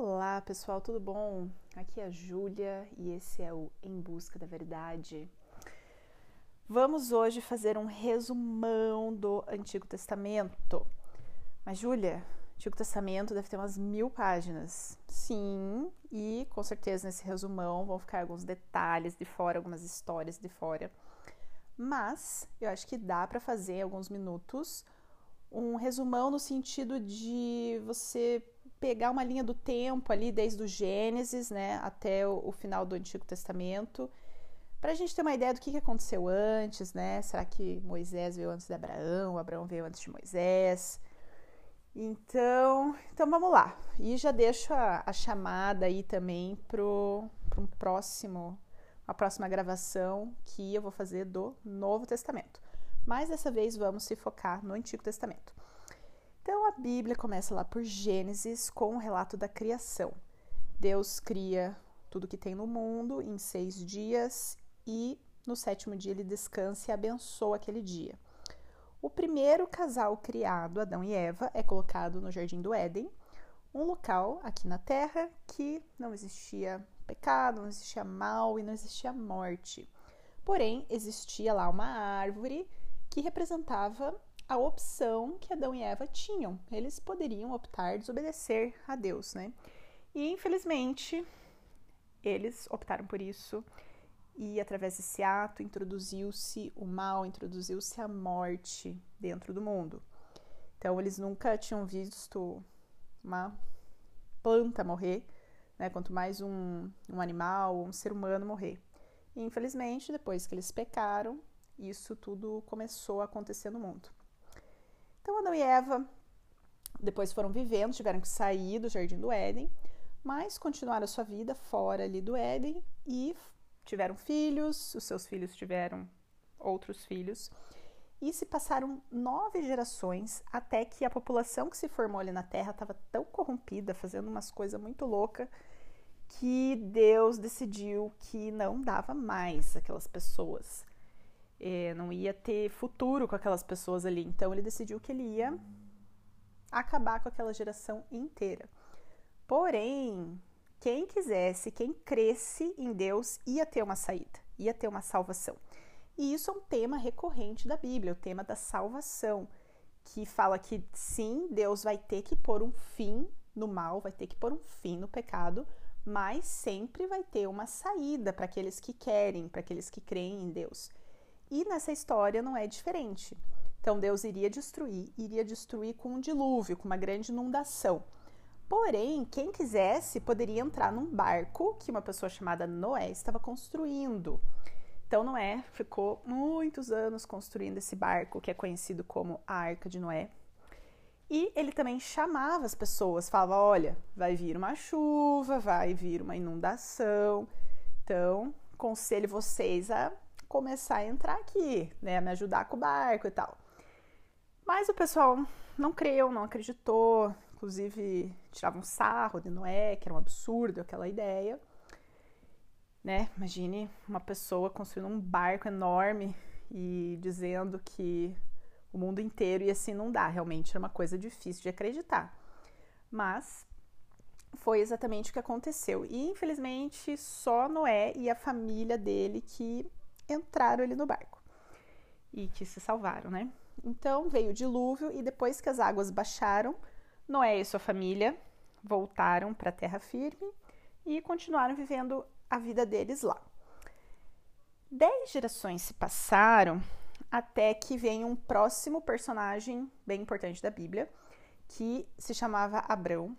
Olá, pessoal, tudo bom? Aqui é a Júlia e esse é o Em Busca da Verdade. Vamos hoje fazer um resumão do Antigo Testamento. Mas, Júlia, Antigo Testamento deve ter umas mil páginas. Sim, e com certeza nesse resumão vão ficar alguns detalhes de fora, algumas histórias de fora. Mas eu acho que dá para fazer em alguns minutos um resumão no sentido de você pegar uma linha do tempo ali desde o Gênesis, né, até o, o final do Antigo Testamento, para a gente ter uma ideia do que, que aconteceu antes, né? Será que Moisés veio antes de Abraão? Abraão veio antes de Moisés? Então, então vamos lá. E já deixo a, a chamada aí também para um próximo, uma próxima gravação que eu vou fazer do Novo Testamento. Mas dessa vez vamos se focar no Antigo Testamento. Então a Bíblia começa lá por Gênesis com o relato da criação. Deus cria tudo que tem no mundo em seis dias e no sétimo dia ele descansa e abençoa aquele dia. O primeiro casal criado, Adão e Eva, é colocado no Jardim do Éden, um local aqui na Terra que não existia pecado, não existia mal e não existia morte. Porém, existia lá uma árvore que representava a opção que Adão e Eva tinham. Eles poderiam optar desobedecer a Deus, né? E infelizmente eles optaram por isso e através desse ato introduziu-se o mal, introduziu-se a morte dentro do mundo. Então eles nunca tinham visto uma planta morrer, né? Quanto mais um, um animal, um ser humano morrer. E infelizmente, depois que eles pecaram, isso tudo começou a acontecer no mundo. Então Adão e Eva depois foram vivendo, tiveram que sair do jardim do Éden, mas continuaram a sua vida fora ali do Éden e tiveram filhos, os seus filhos tiveram outros filhos. E se passaram nove gerações até que a população que se formou ali na Terra estava tão corrompida, fazendo umas coisas muito loucas, que Deus decidiu que não dava mais aquelas pessoas é, não ia ter futuro com aquelas pessoas ali. Então ele decidiu que ele ia acabar com aquela geração inteira. Porém, quem quisesse, quem cresce em Deus, ia ter uma saída, ia ter uma salvação. E isso é um tema recorrente da Bíblia, o tema da salvação, que fala que sim, Deus vai ter que pôr um fim no mal, vai ter que pôr um fim no pecado, mas sempre vai ter uma saída para aqueles que querem, para aqueles que creem em Deus. E nessa história não é diferente. Então Deus iria destruir, iria destruir com um dilúvio, com uma grande inundação. Porém, quem quisesse poderia entrar num barco que uma pessoa chamada Noé estava construindo. Então Noé ficou muitos anos construindo esse barco que é conhecido como a Arca de Noé. E ele também chamava as pessoas, falava: olha, vai vir uma chuva, vai vir uma inundação. Então, conselho vocês a começar a entrar aqui, né, me ajudar com o barco e tal. Mas o pessoal não creu, não acreditou, inclusive tiravam sarro de Noé, que era um absurdo aquela ideia. Né? Imagine uma pessoa construindo um barco enorme e dizendo que o mundo inteiro ia se inundar. Realmente era uma coisa difícil de acreditar. Mas foi exatamente o que aconteceu. E infelizmente só Noé e a família dele que entraram ali no barco e que se salvaram, né? Então veio o dilúvio e depois que as águas baixaram, Noé e sua família voltaram para a terra firme e continuaram vivendo a vida deles lá. Dez gerações se passaram até que vem um próximo personagem bem importante da Bíblia, que se chamava Abrão,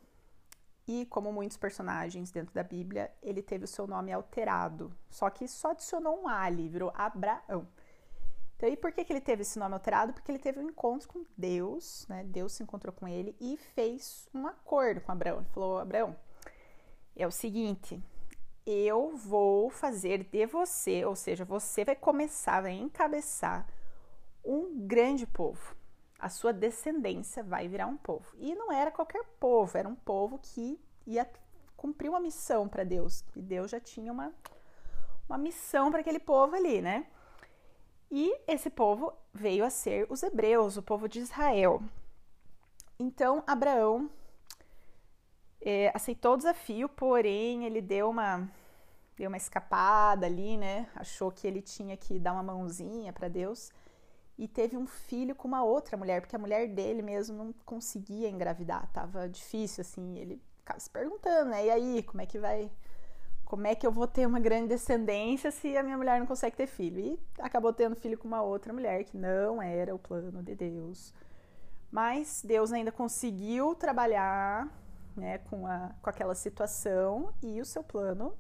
e como muitos personagens dentro da Bíblia, ele teve o seu nome alterado. Só que só adicionou um ali, virou Abraão. Então, e por que, que ele teve esse nome alterado? Porque ele teve um encontro com Deus, né? Deus se encontrou com ele e fez um acordo com Abraão. Ele falou: Abraão, é o seguinte, eu vou fazer de você, ou seja, você vai começar, vai encabeçar um grande povo a sua descendência vai virar um povo. E não era qualquer povo, era um povo que ia cumprir uma missão para Deus. E Deus já tinha uma, uma missão para aquele povo ali, né? E esse povo veio a ser os hebreus, o povo de Israel. Então, Abraão é, aceitou o desafio, porém ele deu uma deu uma escapada ali, né? Achou que ele tinha que dar uma mãozinha para Deus e teve um filho com uma outra mulher, porque a mulher dele mesmo não conseguia engravidar, tava difícil assim, ele ficava se perguntando, né? E aí, como é que vai como é que eu vou ter uma grande descendência se a minha mulher não consegue ter filho? E acabou tendo filho com uma outra mulher que não era o plano de Deus. Mas Deus ainda conseguiu trabalhar né, com, a, com aquela situação e o seu plano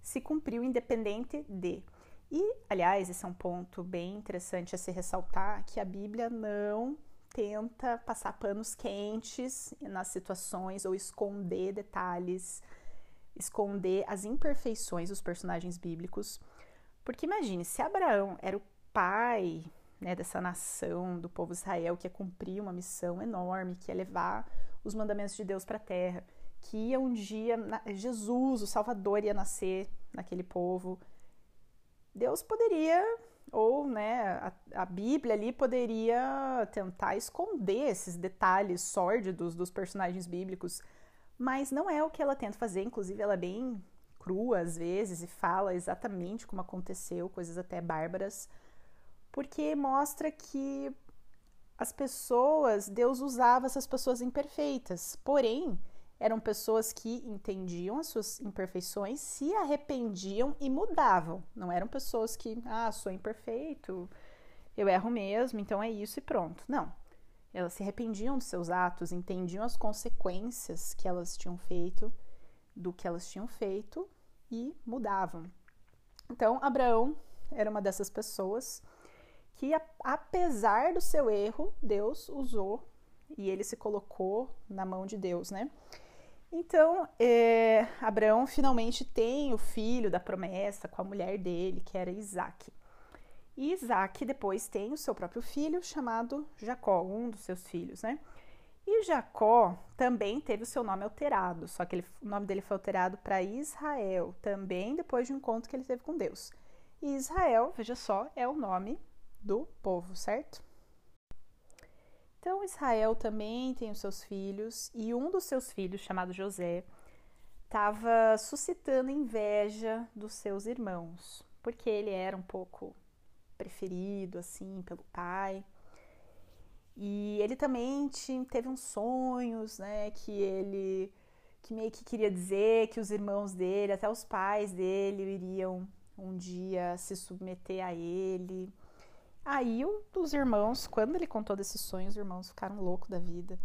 se cumpriu independente de. E, aliás, esse é um ponto bem interessante a se ressaltar, que a Bíblia não tenta passar panos quentes nas situações ou esconder detalhes esconder as imperfeições dos personagens bíblicos. Porque imagine, se Abraão era o pai né, dessa nação, do povo Israel, que ia cumprir uma missão enorme, que ia levar os mandamentos de Deus para a terra, que ia um dia, Jesus, o Salvador, ia nascer naquele povo. Deus poderia, ou né, a, a Bíblia ali poderia tentar esconder esses detalhes sórdidos dos personagens bíblicos mas não é o que ela tenta fazer, inclusive ela é bem crua às vezes e fala exatamente como aconteceu, coisas até bárbaras, porque mostra que as pessoas, Deus usava essas pessoas imperfeitas, porém eram pessoas que entendiam as suas imperfeições, se arrependiam e mudavam. Não eram pessoas que, ah, sou imperfeito, eu erro mesmo, então é isso e pronto. Não. Elas se arrependiam dos seus atos, entendiam as consequências que elas tinham feito, do que elas tinham feito e mudavam. Então, Abraão era uma dessas pessoas que, apesar do seu erro, Deus usou e ele se colocou na mão de Deus, né? Então, é, Abraão finalmente tem o filho da promessa com a mulher dele, que era Isaac. E Isaac depois tem o seu próprio filho chamado Jacó, um dos seus filhos, né? E Jacó também teve o seu nome alterado, só que ele, o nome dele foi alterado para Israel, também depois de um encontro que ele teve com Deus. E Israel, veja só, é o nome do povo, certo? Então Israel também tem os seus filhos, e um dos seus filhos, chamado José, estava suscitando inveja dos seus irmãos, porque ele era um pouco preferido, assim, pelo pai. E ele também teve uns sonhos, né, que ele que meio que queria dizer que os irmãos dele, até os pais dele, iriam um dia se submeter a ele. Aí os irmãos, quando ele contou desses sonhos, os irmãos ficaram loucos da vida.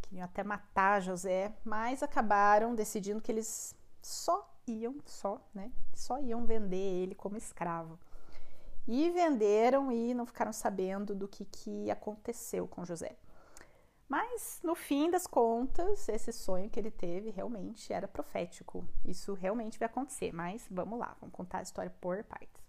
Queriam até matar José, mas acabaram decidindo que eles só iam, só, né? Só iam vender ele como escravo e venderam e não ficaram sabendo do que, que aconteceu com José. Mas no fim das contas, esse sonho que ele teve realmente era profético. Isso realmente vai acontecer, mas vamos lá, vamos contar a história por partes.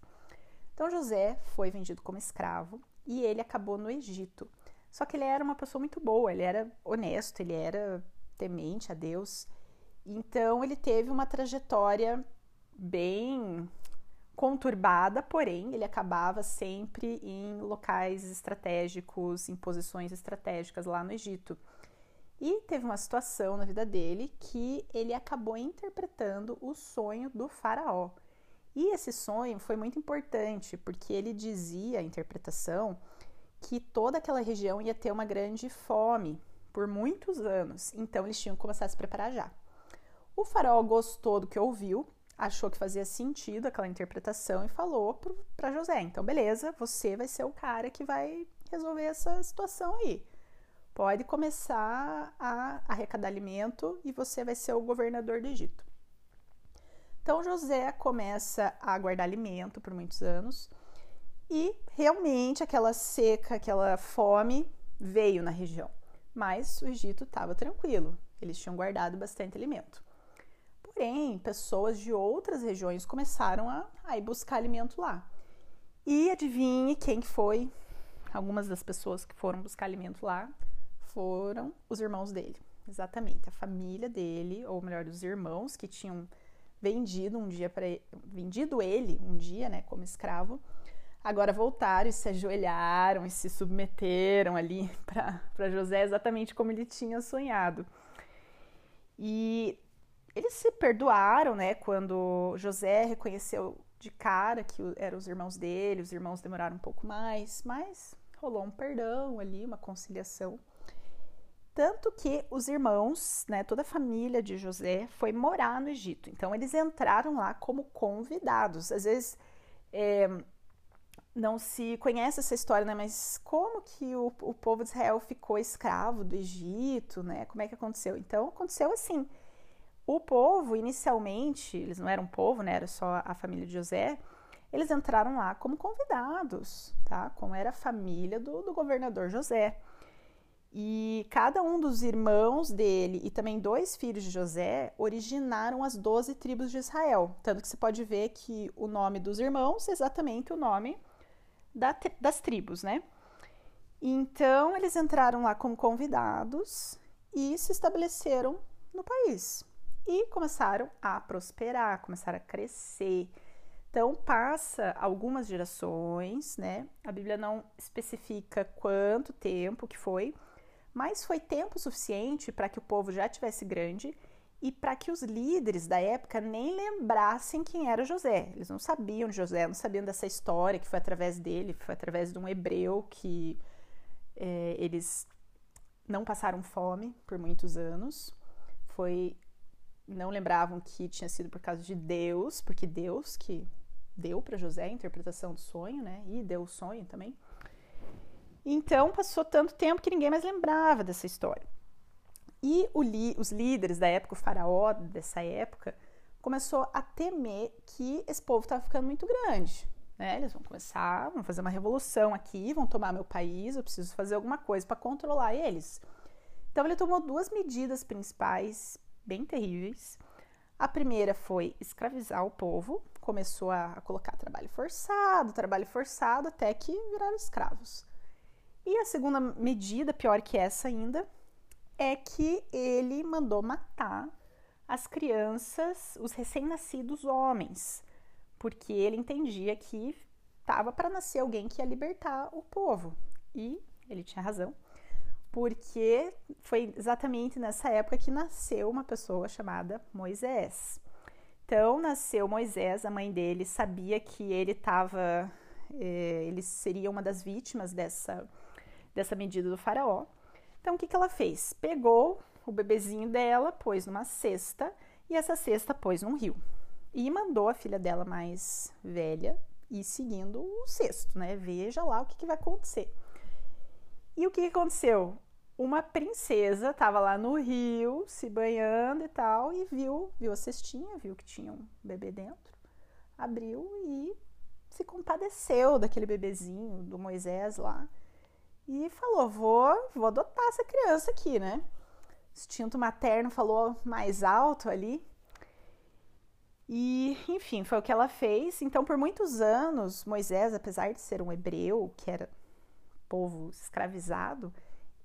Então José foi vendido como escravo e ele acabou no Egito. Só que ele era uma pessoa muito boa, ele era honesto, ele era temente a Deus. Então ele teve uma trajetória bem conturbada, porém ele acabava sempre em locais estratégicos, em posições estratégicas lá no Egito. E teve uma situação na vida dele que ele acabou interpretando o sonho do faraó. E esse sonho foi muito importante, porque ele dizia a interpretação que toda aquela região ia ter uma grande fome por muitos anos, então eles tinham que começar a se preparar já. O faraó gostou do que ouviu achou que fazia sentido aquela interpretação e falou para José: então, beleza, você vai ser o cara que vai resolver essa situação aí. Pode começar a arrecadar alimento e você vai ser o governador do Egito. Então, José começa a guardar alimento por muitos anos e realmente aquela seca, aquela fome veio na região. Mas o Egito estava tranquilo, eles tinham guardado bastante alimento. Porém, pessoas de outras regiões começaram a, a ir buscar alimento lá. E adivinhe quem foi? Algumas das pessoas que foram buscar alimento lá foram os irmãos dele. Exatamente, a família dele, ou melhor, os irmãos que tinham vendido um dia para vendido ele um dia, né, como escravo. Agora voltaram e se ajoelharam e se submeteram ali para José exatamente como ele tinha sonhado. E eles se perdoaram, né? Quando José reconheceu de cara que eram os irmãos dele, os irmãos demoraram um pouco mais, mas rolou um perdão ali, uma conciliação. Tanto que os irmãos, né, toda a família de José foi morar no Egito. Então eles entraram lá como convidados. Às vezes é, não se conhece essa história, né? Mas como que o, o povo de Israel ficou escravo do Egito, né? Como é que aconteceu? Então aconteceu assim. O povo, inicialmente, eles não eram povo, né? Era só a família de José. Eles entraram lá como convidados, tá? Como era a família do, do governador José. E cada um dos irmãos dele e também dois filhos de José originaram as doze tribos de Israel. Tanto que você pode ver que o nome dos irmãos é exatamente o nome da, das tribos, né? Então eles entraram lá como convidados e se estabeleceram no país e começaram a prosperar, começaram a crescer. Então passa algumas gerações, né? A Bíblia não especifica quanto tempo que foi, mas foi tempo suficiente para que o povo já tivesse grande e para que os líderes da época nem lembrassem quem era José. Eles não sabiam de José, não sabiam dessa história que foi através dele, foi através de um hebreu que é, eles não passaram fome por muitos anos. Foi não lembravam que tinha sido por causa de Deus, porque Deus que deu para José a interpretação do sonho, né? E deu o sonho também. Então passou tanto tempo que ninguém mais lembrava dessa história. E os líderes da época, o faraó dessa época, começou a temer que esse povo estava ficando muito grande. Né? Eles vão começar, vão fazer uma revolução aqui, vão tomar meu país, eu preciso fazer alguma coisa para controlar eles. Então ele tomou duas medidas principais bem terríveis. A primeira foi escravizar o povo, começou a colocar trabalho forçado, trabalho forçado, até que viraram escravos. E a segunda medida, pior que essa ainda, é que ele mandou matar as crianças, os recém-nascidos homens, porque ele entendia que estava para nascer alguém que ia libertar o povo. E ele tinha razão, porque foi exatamente nessa época que nasceu uma pessoa chamada Moisés. Então, nasceu Moisés, a mãe dele sabia que ele estava, eh, ele seria uma das vítimas dessa dessa medida do faraó. Então, o que, que ela fez? Pegou o bebezinho dela, pôs numa cesta e essa cesta pôs num rio. E mandou a filha dela mais velha ir seguindo o cesto, né? Veja lá o que, que vai acontecer. E o que, que aconteceu? Uma princesa estava lá no rio, se banhando e tal, e viu, viu a cestinha, viu que tinha um bebê dentro, abriu e se compadeceu daquele bebezinho, do Moisés lá, e falou: vou, vou adotar essa criança aqui, né? Instinto materno falou mais alto ali. E, enfim, foi o que ela fez. Então, por muitos anos, Moisés, apesar de ser um hebreu, que era povo escravizado,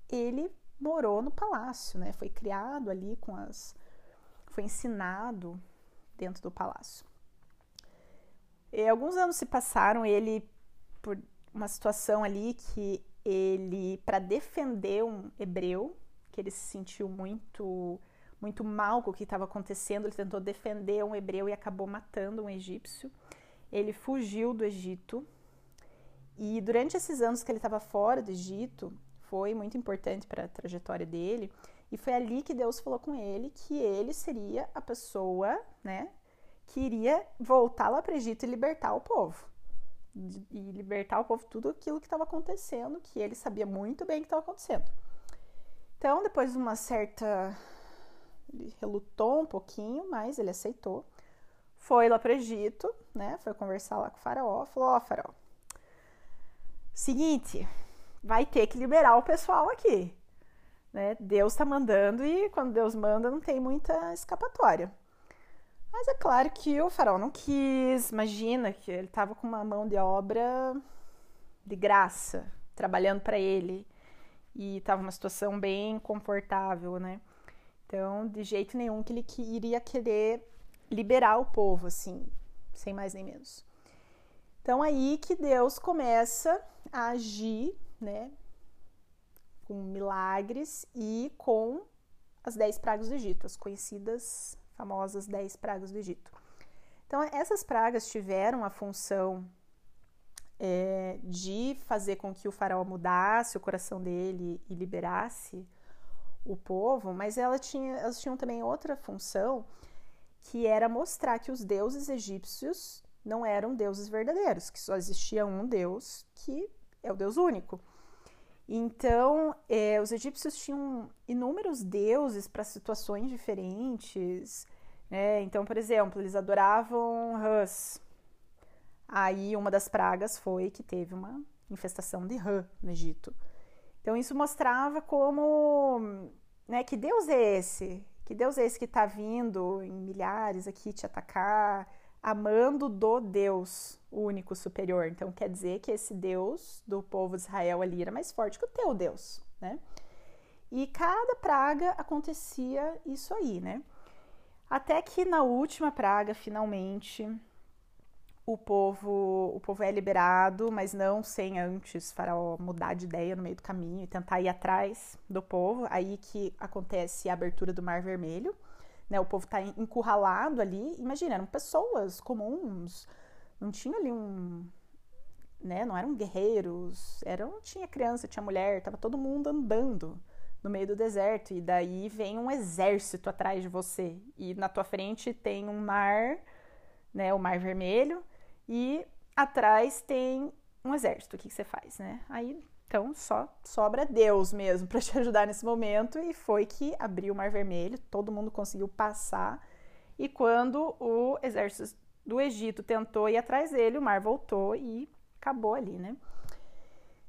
ele morou no palácio, né? Foi criado ali com as. Foi ensinado dentro do palácio. E alguns anos se passaram, ele, por uma situação ali que ele para defender um hebreu que ele se sentiu muito muito mal com o que estava acontecendo, ele tentou defender um hebreu e acabou matando um egípcio. Ele fugiu do Egito e durante esses anos que ele estava fora do Egito, foi muito importante para a trajetória dele. E foi ali que Deus falou com ele que ele seria a pessoa, né, que iria voltar lá para o Egito e libertar o povo e libertar o povo tudo aquilo que estava acontecendo, que ele sabia muito bem que estava acontecendo. Então, depois de uma certa. Ele relutou um pouquinho, mas ele aceitou. Foi lá para o Egito, né? Foi conversar lá com o faraó. Falou: Ó, oh, faraó, seguinte, vai ter que liberar o pessoal aqui. Né? Deus está mandando e quando Deus manda não tem muita escapatória. Mas é claro que o farol não quis, imagina que ele estava com uma mão de obra de graça, trabalhando para ele, e estava uma situação bem confortável, né? Então, de jeito nenhum que ele iria querer liberar o povo, assim, sem mais nem menos. Então, aí que Deus começa a agir, né, com milagres e com as dez pragas do Egito, as conhecidas famosas dez pragas do Egito. Então, essas pragas tiveram a função é, de fazer com que o faraó mudasse o coração dele e liberasse o povo, mas ela tinha, elas tinham também outra função, que era mostrar que os deuses egípcios não eram deuses verdadeiros, que só existia um Deus, que é o Deus único. Então, é, os egípcios tinham inúmeros deuses para situações diferentes. Né? Então, por exemplo, eles adoravam rãs. Aí, uma das pragas foi que teve uma infestação de rã no Egito. Então, isso mostrava como. Né, que Deus é esse? Que Deus é esse que está vindo em milhares aqui te atacar? Amando do Deus único superior. Então quer dizer que esse Deus do povo de Israel ali era mais forte que o teu Deus, né? E cada praga acontecia isso aí, né? Até que na última praga, finalmente, o povo, o povo é liberado, mas não sem antes Faraó mudar de ideia no meio do caminho e tentar ir atrás do povo. Aí que acontece a abertura do Mar Vermelho né? O povo está encurralado ali. Imagina, eram pessoas comuns, não tinha ali um. Né? Não eram guerreiros, eram, tinha criança, tinha mulher, tava todo mundo andando no meio do deserto e daí vem um exército atrás de você e na tua frente tem um mar, né, o mar vermelho e atrás tem um exército. O que, que você faz, né? Aí então só sobra Deus mesmo para te ajudar nesse momento e foi que abriu o Mar Vermelho, todo mundo conseguiu passar. E quando o exército do Egito tentou ir atrás dele, o mar voltou e acabou ali, né?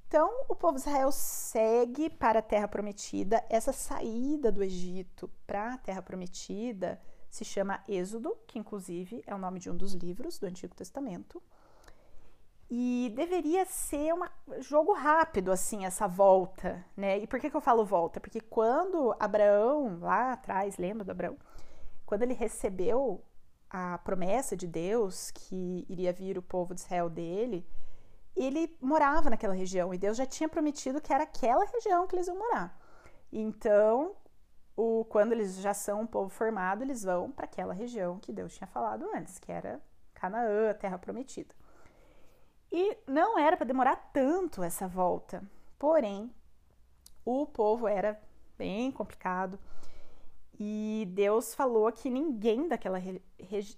Então, o povo de Israel segue para a Terra Prometida. Essa saída do Egito para a Terra Prometida se chama Êxodo, que inclusive é o nome de um dos livros do Antigo Testamento. E deveria ser um jogo rápido, assim, essa volta, né? E por que, que eu falo volta? Porque quando Abraão, lá atrás, lembra do Abraão? Quando ele recebeu a promessa de Deus que iria vir o povo de Israel dele, ele morava naquela região e Deus já tinha prometido que era aquela região que eles iam morar. Então, o, quando eles já são um povo formado, eles vão para aquela região que Deus tinha falado antes, que era Canaã, a terra prometida. E não era para demorar tanto essa volta. Porém, o povo era bem complicado e Deus falou que ninguém daquela,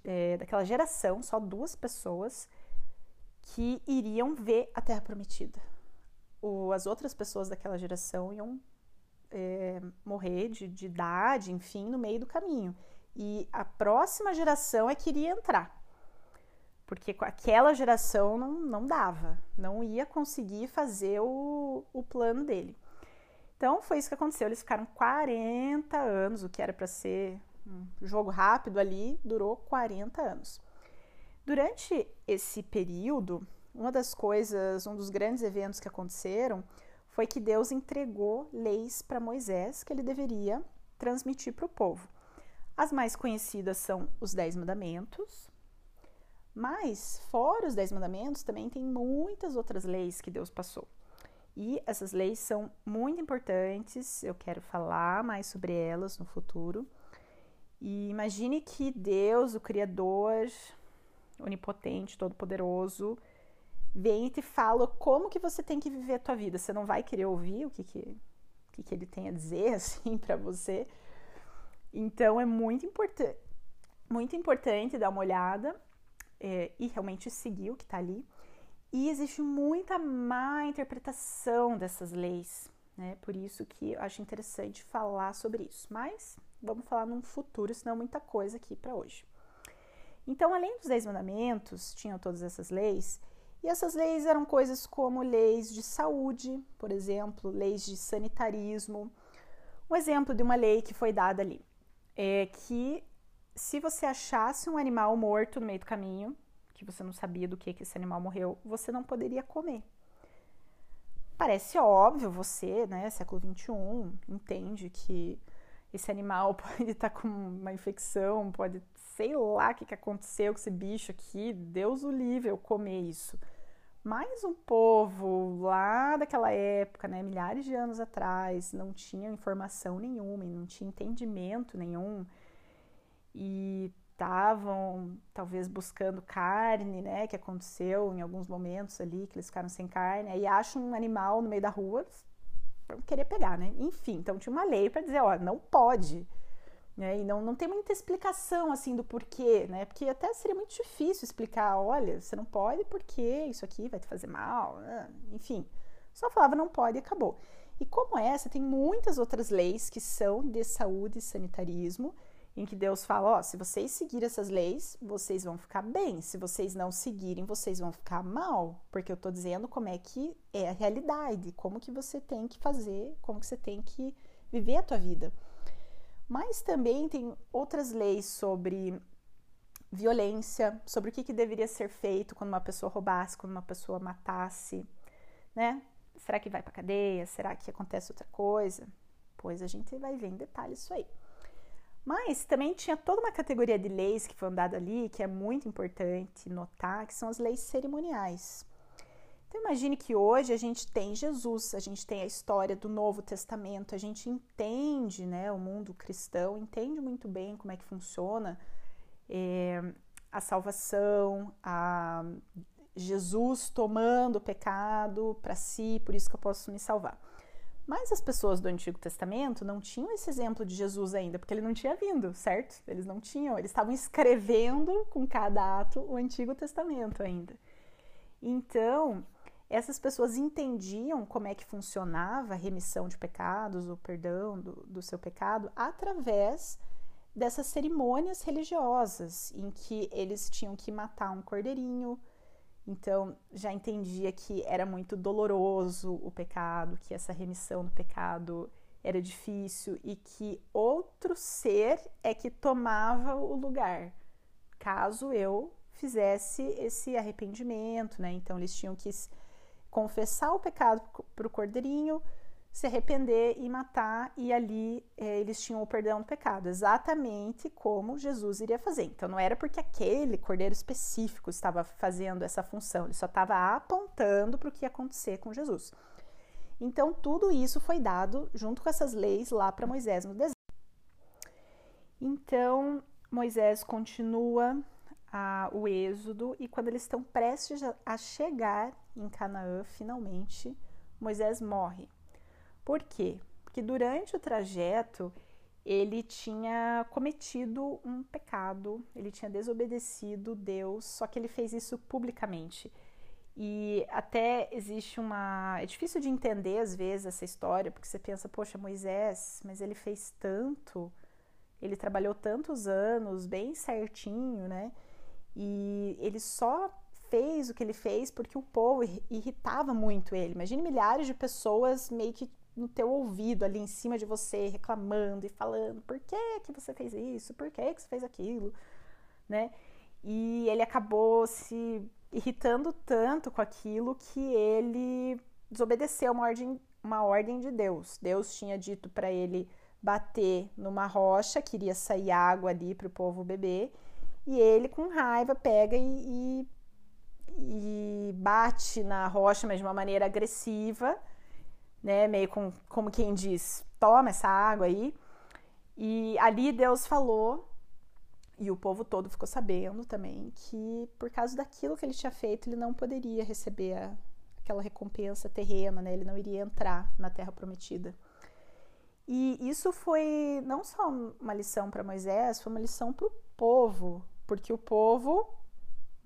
é, daquela geração, só duas pessoas, que iriam ver a Terra Prometida. O, as outras pessoas daquela geração iam é, morrer de, de idade, enfim, no meio do caminho. E a próxima geração é que iria entrar porque com aquela geração não, não dava, não ia conseguir fazer o, o plano dele. Então foi isso que aconteceu. Eles ficaram 40 anos, o que era para ser um jogo rápido ali, durou 40 anos. Durante esse período, uma das coisas, um dos grandes eventos que aconteceram foi que Deus entregou leis para Moisés que ele deveria transmitir para o povo. As mais conhecidas são os Dez Mandamentos, mas, fora os Dez Mandamentos, também tem muitas outras leis que Deus passou. E essas leis são muito importantes, eu quero falar mais sobre elas no futuro. E imagine que Deus, o Criador, onipotente, todo-poderoso, vem e te fala como que você tem que viver a tua vida. Você não vai querer ouvir o que, que, o que, que ele tem a dizer assim para você. Então é muito importante, muito importante dar uma olhada é, e realmente seguir o que está ali. E existe muita má interpretação dessas leis, né? Por isso que eu acho interessante falar sobre isso. Mas vamos falar num futuro, senão muita coisa aqui para hoje. Então, além dos Dez Mandamentos, tinham todas essas leis, e essas leis eram coisas como leis de saúde, por exemplo, leis de sanitarismo. Um exemplo de uma lei que foi dada ali é que se você achasse um animal morto no meio do caminho, que você não sabia do que, que esse animal morreu, você não poderia comer. Parece óbvio, você, né, século XXI, entende que esse animal pode estar com uma infecção, pode, sei lá o que, que aconteceu com esse bicho aqui, Deus o livre eu comer isso. Mas um povo lá daquela época, né, milhares de anos atrás, não tinha informação nenhuma, não tinha entendimento nenhum e estavam talvez buscando carne, né, que aconteceu em alguns momentos ali que eles ficaram sem carne, aí acham um animal no meio da rua, querer pegar, né? Enfim, então tinha uma lei para dizer, ó, não pode. Né? E não, não tem muita explicação assim do porquê, né? Porque até seria muito difícil explicar, olha, você não pode porque isso aqui vai te fazer mal, né? enfim. Só falava não pode e acabou. E como essa, tem muitas outras leis que são de saúde e sanitarismo, em que Deus fala: ó, se vocês seguirem essas leis, vocês vão ficar bem. Se vocês não seguirem, vocês vão ficar mal, porque eu tô dizendo como é que é a realidade, como que você tem que fazer, como que você tem que viver a tua vida. Mas também tem outras leis sobre violência, sobre o que, que deveria ser feito quando uma pessoa roubasse, quando uma pessoa matasse, né? Será que vai para cadeia? Será que acontece outra coisa? Pois a gente vai ver em detalhe isso aí. Mas também tinha toda uma categoria de leis que foram dadas ali, que é muito importante notar, que são as leis cerimoniais. Então imagine que hoje a gente tem Jesus, a gente tem a história do Novo Testamento, a gente entende, né, o mundo cristão entende muito bem como é que funciona é, a salvação, a Jesus tomando o pecado para si, por isso que eu posso me salvar. Mas as pessoas do Antigo Testamento não tinham esse exemplo de Jesus ainda, porque ele não tinha vindo, certo? Eles não tinham, eles estavam escrevendo com cada ato o Antigo Testamento ainda. Então, essas pessoas entendiam como é que funcionava a remissão de pecados, o perdão do, do seu pecado, através dessas cerimônias religiosas, em que eles tinham que matar um cordeirinho, então, já entendia que era muito doloroso o pecado, que essa remissão do pecado era difícil e que outro ser é que tomava o lugar, caso eu fizesse esse arrependimento, né? Então, eles tinham que confessar o pecado para o cordeirinho, se arrepender e matar, e ali é, eles tinham o perdão do pecado, exatamente como Jesus iria fazer. Então não era porque aquele cordeiro específico estava fazendo essa função, ele só estava apontando para o que ia acontecer com Jesus. Então tudo isso foi dado junto com essas leis lá para Moisés no deserto. Então Moisés continua a, o êxodo e quando eles estão prestes a chegar em Canaã, finalmente, Moisés morre. Por quê? Porque durante o trajeto ele tinha cometido um pecado, ele tinha desobedecido Deus, só que ele fez isso publicamente. E até existe uma. É difícil de entender às vezes essa história, porque você pensa, poxa, Moisés, mas ele fez tanto, ele trabalhou tantos anos, bem certinho, né? E ele só fez o que ele fez porque o povo irritava muito ele. Imagine milhares de pessoas meio que no teu ouvido ali em cima de você, reclamando e falando por que que você fez isso, por que que você fez aquilo, né? E ele acabou se irritando tanto com aquilo que ele desobedeceu uma ordem, uma ordem de Deus. Deus tinha dito para ele bater numa rocha, queria sair água ali para o povo beber, e ele com raiva pega e, e, e bate na rocha, mas de uma maneira agressiva, né? Meio com, como quem diz, toma essa água aí. E ali Deus falou, e o povo todo ficou sabendo também, que por causa daquilo que ele tinha feito, ele não poderia receber a, aquela recompensa terrena, né? Ele não iria entrar na terra prometida. E isso foi não só uma lição para Moisés, foi uma lição para o povo, porque o povo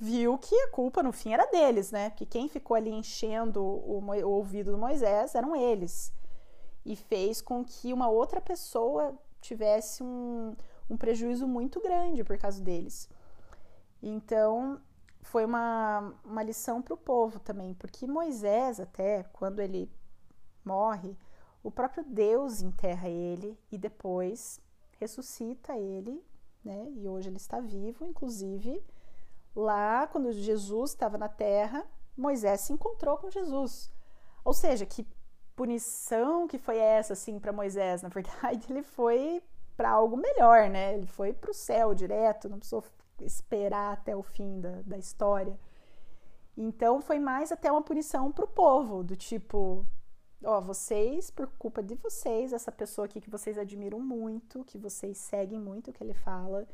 viu que a culpa no fim era deles, né? Que quem ficou ali enchendo o, o ouvido do Moisés eram eles. E fez com que uma outra pessoa tivesse um, um prejuízo muito grande por causa deles. Então, foi uma, uma lição para o povo também, porque Moisés, até quando ele morre, o próprio Deus enterra ele e depois ressuscita ele, né? E hoje ele está vivo, inclusive Lá, quando Jesus estava na terra, Moisés se encontrou com Jesus. Ou seja, que punição que foi essa, assim, para Moisés? Na verdade, ele foi para algo melhor, né? Ele foi para o céu direto, não precisou esperar até o fim da, da história. Então, foi mais até uma punição para o povo, do tipo, ó, vocês, por culpa de vocês, essa pessoa aqui que vocês admiram muito, que vocês seguem muito o que ele fala,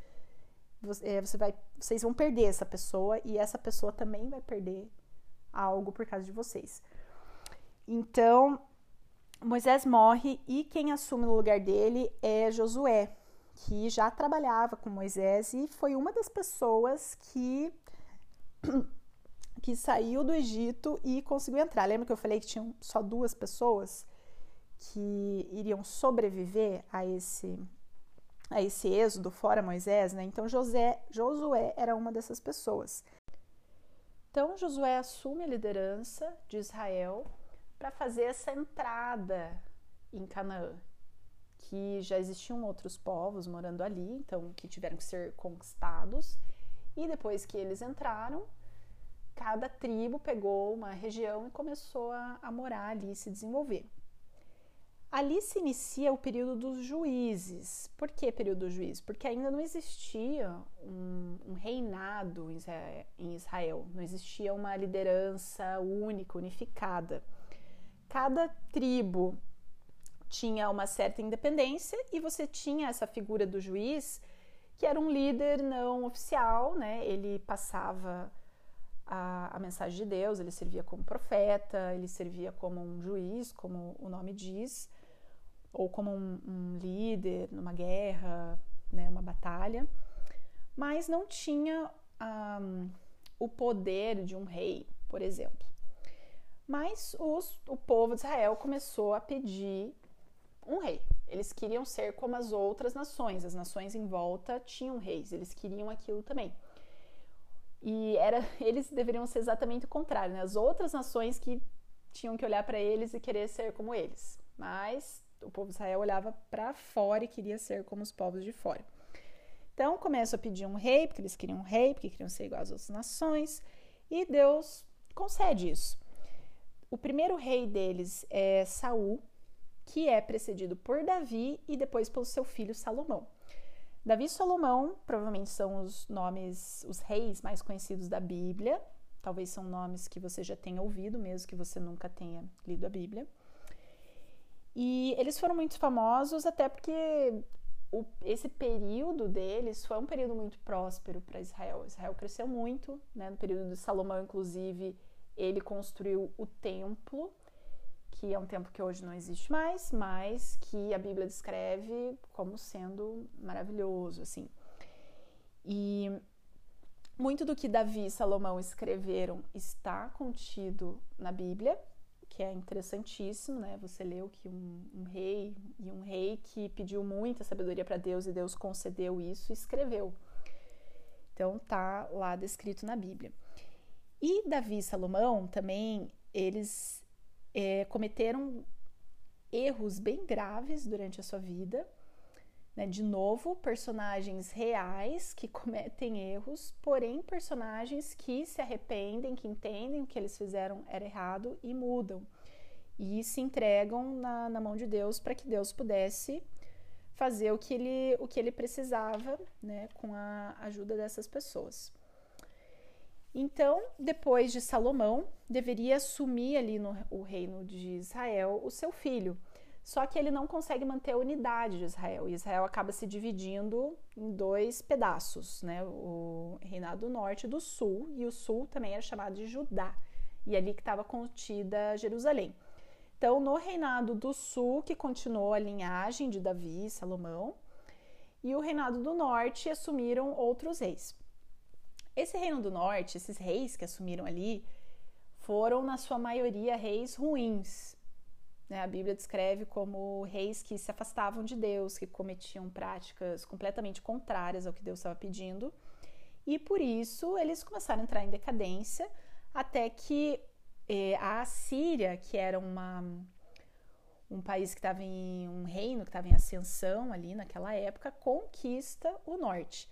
você, você vai, vocês vão perder essa pessoa e essa pessoa também vai perder algo por causa de vocês. Então, Moisés morre e quem assume no lugar dele é Josué, que já trabalhava com Moisés e foi uma das pessoas que que saiu do Egito e conseguiu entrar. Lembra que eu falei que tinham só duas pessoas que iriam sobreviver a esse a esse êxodo fora Moisés, né? Então José, Josué era uma dessas pessoas. Então Josué assume a liderança de Israel para fazer essa entrada em Canaã, que já existiam outros povos morando ali, então que tiveram que ser conquistados. E depois que eles entraram, cada tribo pegou uma região e começou a, a morar ali, se desenvolver. Ali se inicia o período dos juízes. Por que período dos juízes? Porque ainda não existia um, um reinado em Israel, não existia uma liderança única, unificada. Cada tribo tinha uma certa independência e você tinha essa figura do juiz que era um líder não oficial, né? Ele passava a, a, mensagem de Deus, ele servia como profeta, ele servia como um juiz, como o nome diz, ou como um, um líder numa guerra, né, uma batalha, mas não tinha um, o poder de um rei, por exemplo. Mas os, o povo de Israel começou a pedir um rei. Eles queriam ser como as outras nações. As nações em volta tinham reis, eles queriam aquilo também. E era, eles deveriam ser exatamente o contrário, né? As outras nações que tinham que olhar para eles e querer ser como eles. Mas o povo de Israel olhava para fora e queria ser como os povos de fora. Então começam a pedir um rei, porque eles queriam um rei, porque queriam ser igual às outras nações, e Deus concede isso. O primeiro rei deles é Saul, que é precedido por Davi e depois pelo seu filho Salomão. Davi e Salomão provavelmente são os nomes, os reis mais conhecidos da Bíblia. Talvez são nomes que você já tenha ouvido, mesmo que você nunca tenha lido a Bíblia. E eles foram muito famosos até porque o, esse período deles foi um período muito próspero para Israel. Israel cresceu muito, né? No período de Salomão, inclusive, ele construiu o templo que é um tempo que hoje não existe mais, mas que a Bíblia descreve como sendo maravilhoso, assim. E muito do que Davi e Salomão escreveram está contido na Bíblia, que é interessantíssimo, né? Você leu que um, um rei e um rei que pediu muita sabedoria para Deus e Deus concedeu isso, escreveu. Então tá lá descrito na Bíblia. E Davi e Salomão também eles é, cometeram erros bem graves durante a sua vida. Né? De novo, personagens reais que cometem erros, porém personagens que se arrependem, que entendem o que eles fizeram era errado e mudam. E se entregam na, na mão de Deus para que Deus pudesse fazer o que ele, o que ele precisava né, com a ajuda dessas pessoas. Então, depois de Salomão, deveria assumir ali no o reino de Israel o seu filho. Só que ele não consegue manter a unidade de Israel. Israel acaba se dividindo em dois pedaços, né? O reinado do norte e do sul. E o sul também era chamado de Judá. E ali que estava contida Jerusalém. Então, no reinado do sul, que continuou a linhagem de Davi e Salomão, e o reinado do norte assumiram outros reis. Esse reino do norte, esses reis que assumiram ali, foram, na sua maioria, reis ruins. Né? A Bíblia descreve como reis que se afastavam de Deus, que cometiam práticas completamente contrárias ao que Deus estava pedindo. E por isso eles começaram a entrar em decadência, até que eh, a Síria, que era uma, um país que estava em um reino que estava em ascensão ali naquela época, conquista o norte.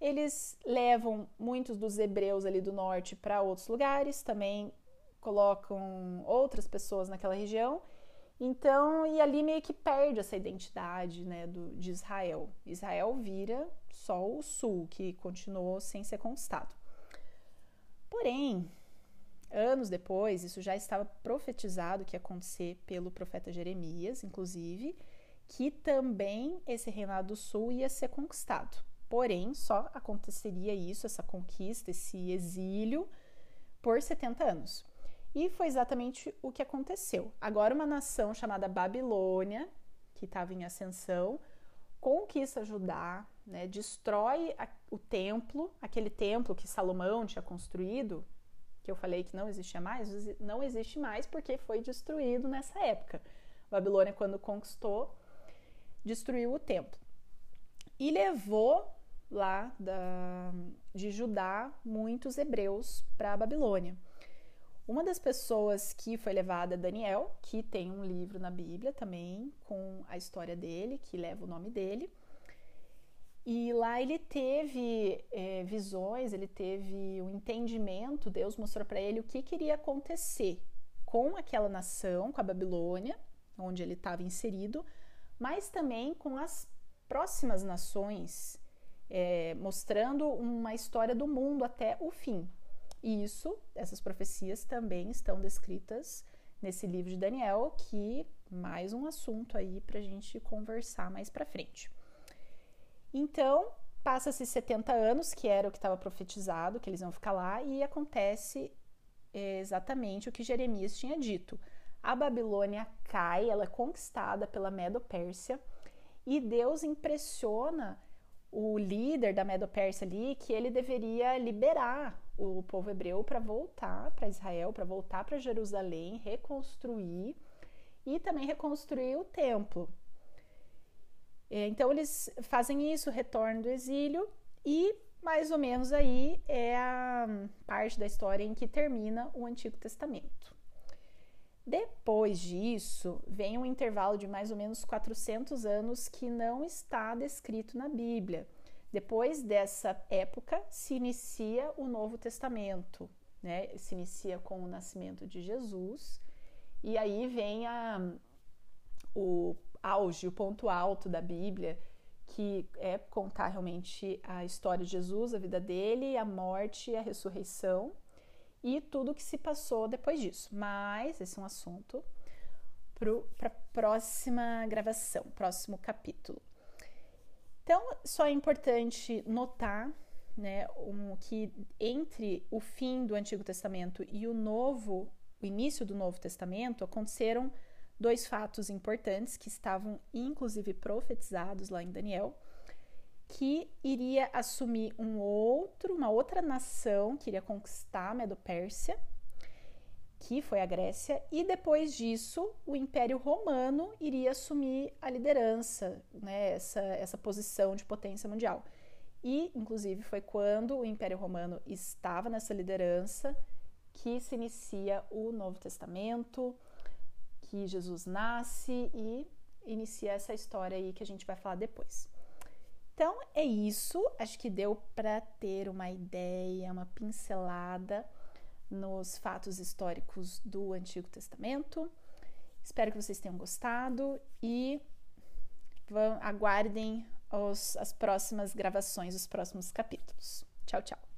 Eles levam muitos dos hebreus ali do norte para outros lugares, também colocam outras pessoas naquela região. Então, e ali meio que perde essa identidade né, do, de Israel. Israel vira só o sul, que continuou sem ser conquistado. Porém, anos depois, isso já estava profetizado que ia acontecer pelo profeta Jeremias, inclusive, que também esse reinado do sul ia ser conquistado Porém, só aconteceria isso, essa conquista, esse exílio, por 70 anos. E foi exatamente o que aconteceu. Agora, uma nação chamada Babilônia, que estava em ascensão, conquista Judá, né, destrói a, o templo, aquele templo que Salomão tinha construído, que eu falei que não existia mais, não existe mais porque foi destruído nessa época. Babilônia, quando conquistou, destruiu o templo e levou lá da, de Judá muitos hebreus para a Babilônia. Uma das pessoas que foi levada é Daniel, que tem um livro na Bíblia também com a história dele, que leva o nome dele. E lá ele teve é, visões, ele teve um entendimento, Deus mostrou para ele o que queria acontecer com aquela nação, com a Babilônia, onde ele estava inserido, mas também com as próximas nações, é, mostrando uma história do mundo até o fim. E isso, essas profecias também estão descritas nesse livro de Daniel, que mais um assunto aí para a gente conversar mais para frente. Então, passa-se 70 anos, que era o que estava profetizado, que eles iam ficar lá, e acontece exatamente o que Jeremias tinha dito. A Babilônia cai, ela é conquistada pela Medo-Pérsia, e Deus impressiona o líder da Medo-Pérsia ali que ele deveria liberar o povo hebreu para voltar para Israel, para voltar para Jerusalém, reconstruir e também reconstruir o templo. É, então eles fazem isso, retornam do exílio e mais ou menos aí é a parte da história em que termina o Antigo Testamento. Depois disso, vem um intervalo de mais ou menos 400 anos que não está descrito na Bíblia. Depois dessa época, se inicia o Novo Testamento, né? Se inicia com o nascimento de Jesus, e aí vem a, o auge, o ponto alto da Bíblia, que é contar realmente a história de Jesus, a vida dele, a morte a ressurreição e tudo que se passou depois disso. Mas esse é um assunto para a próxima gravação, próximo capítulo. Então, só é importante notar né, um, que entre o fim do Antigo Testamento e o novo, o início do Novo Testamento, aconteceram dois fatos importantes que estavam inclusive profetizados lá em Daniel, que iria assumir um outro, uma outra nação que iria conquistar a Medo-Pérsia, que foi a Grécia, e depois disso o Império Romano iria assumir a liderança, né, essa, essa posição de potência mundial. E, inclusive, foi quando o Império Romano estava nessa liderança que se inicia o Novo Testamento, que Jesus nasce e inicia essa história aí que a gente vai falar depois. Então é isso, acho que deu para ter uma ideia, uma pincelada nos fatos históricos do Antigo Testamento. Espero que vocês tenham gostado e vão, aguardem os, as próximas gravações, os próximos capítulos. Tchau, tchau.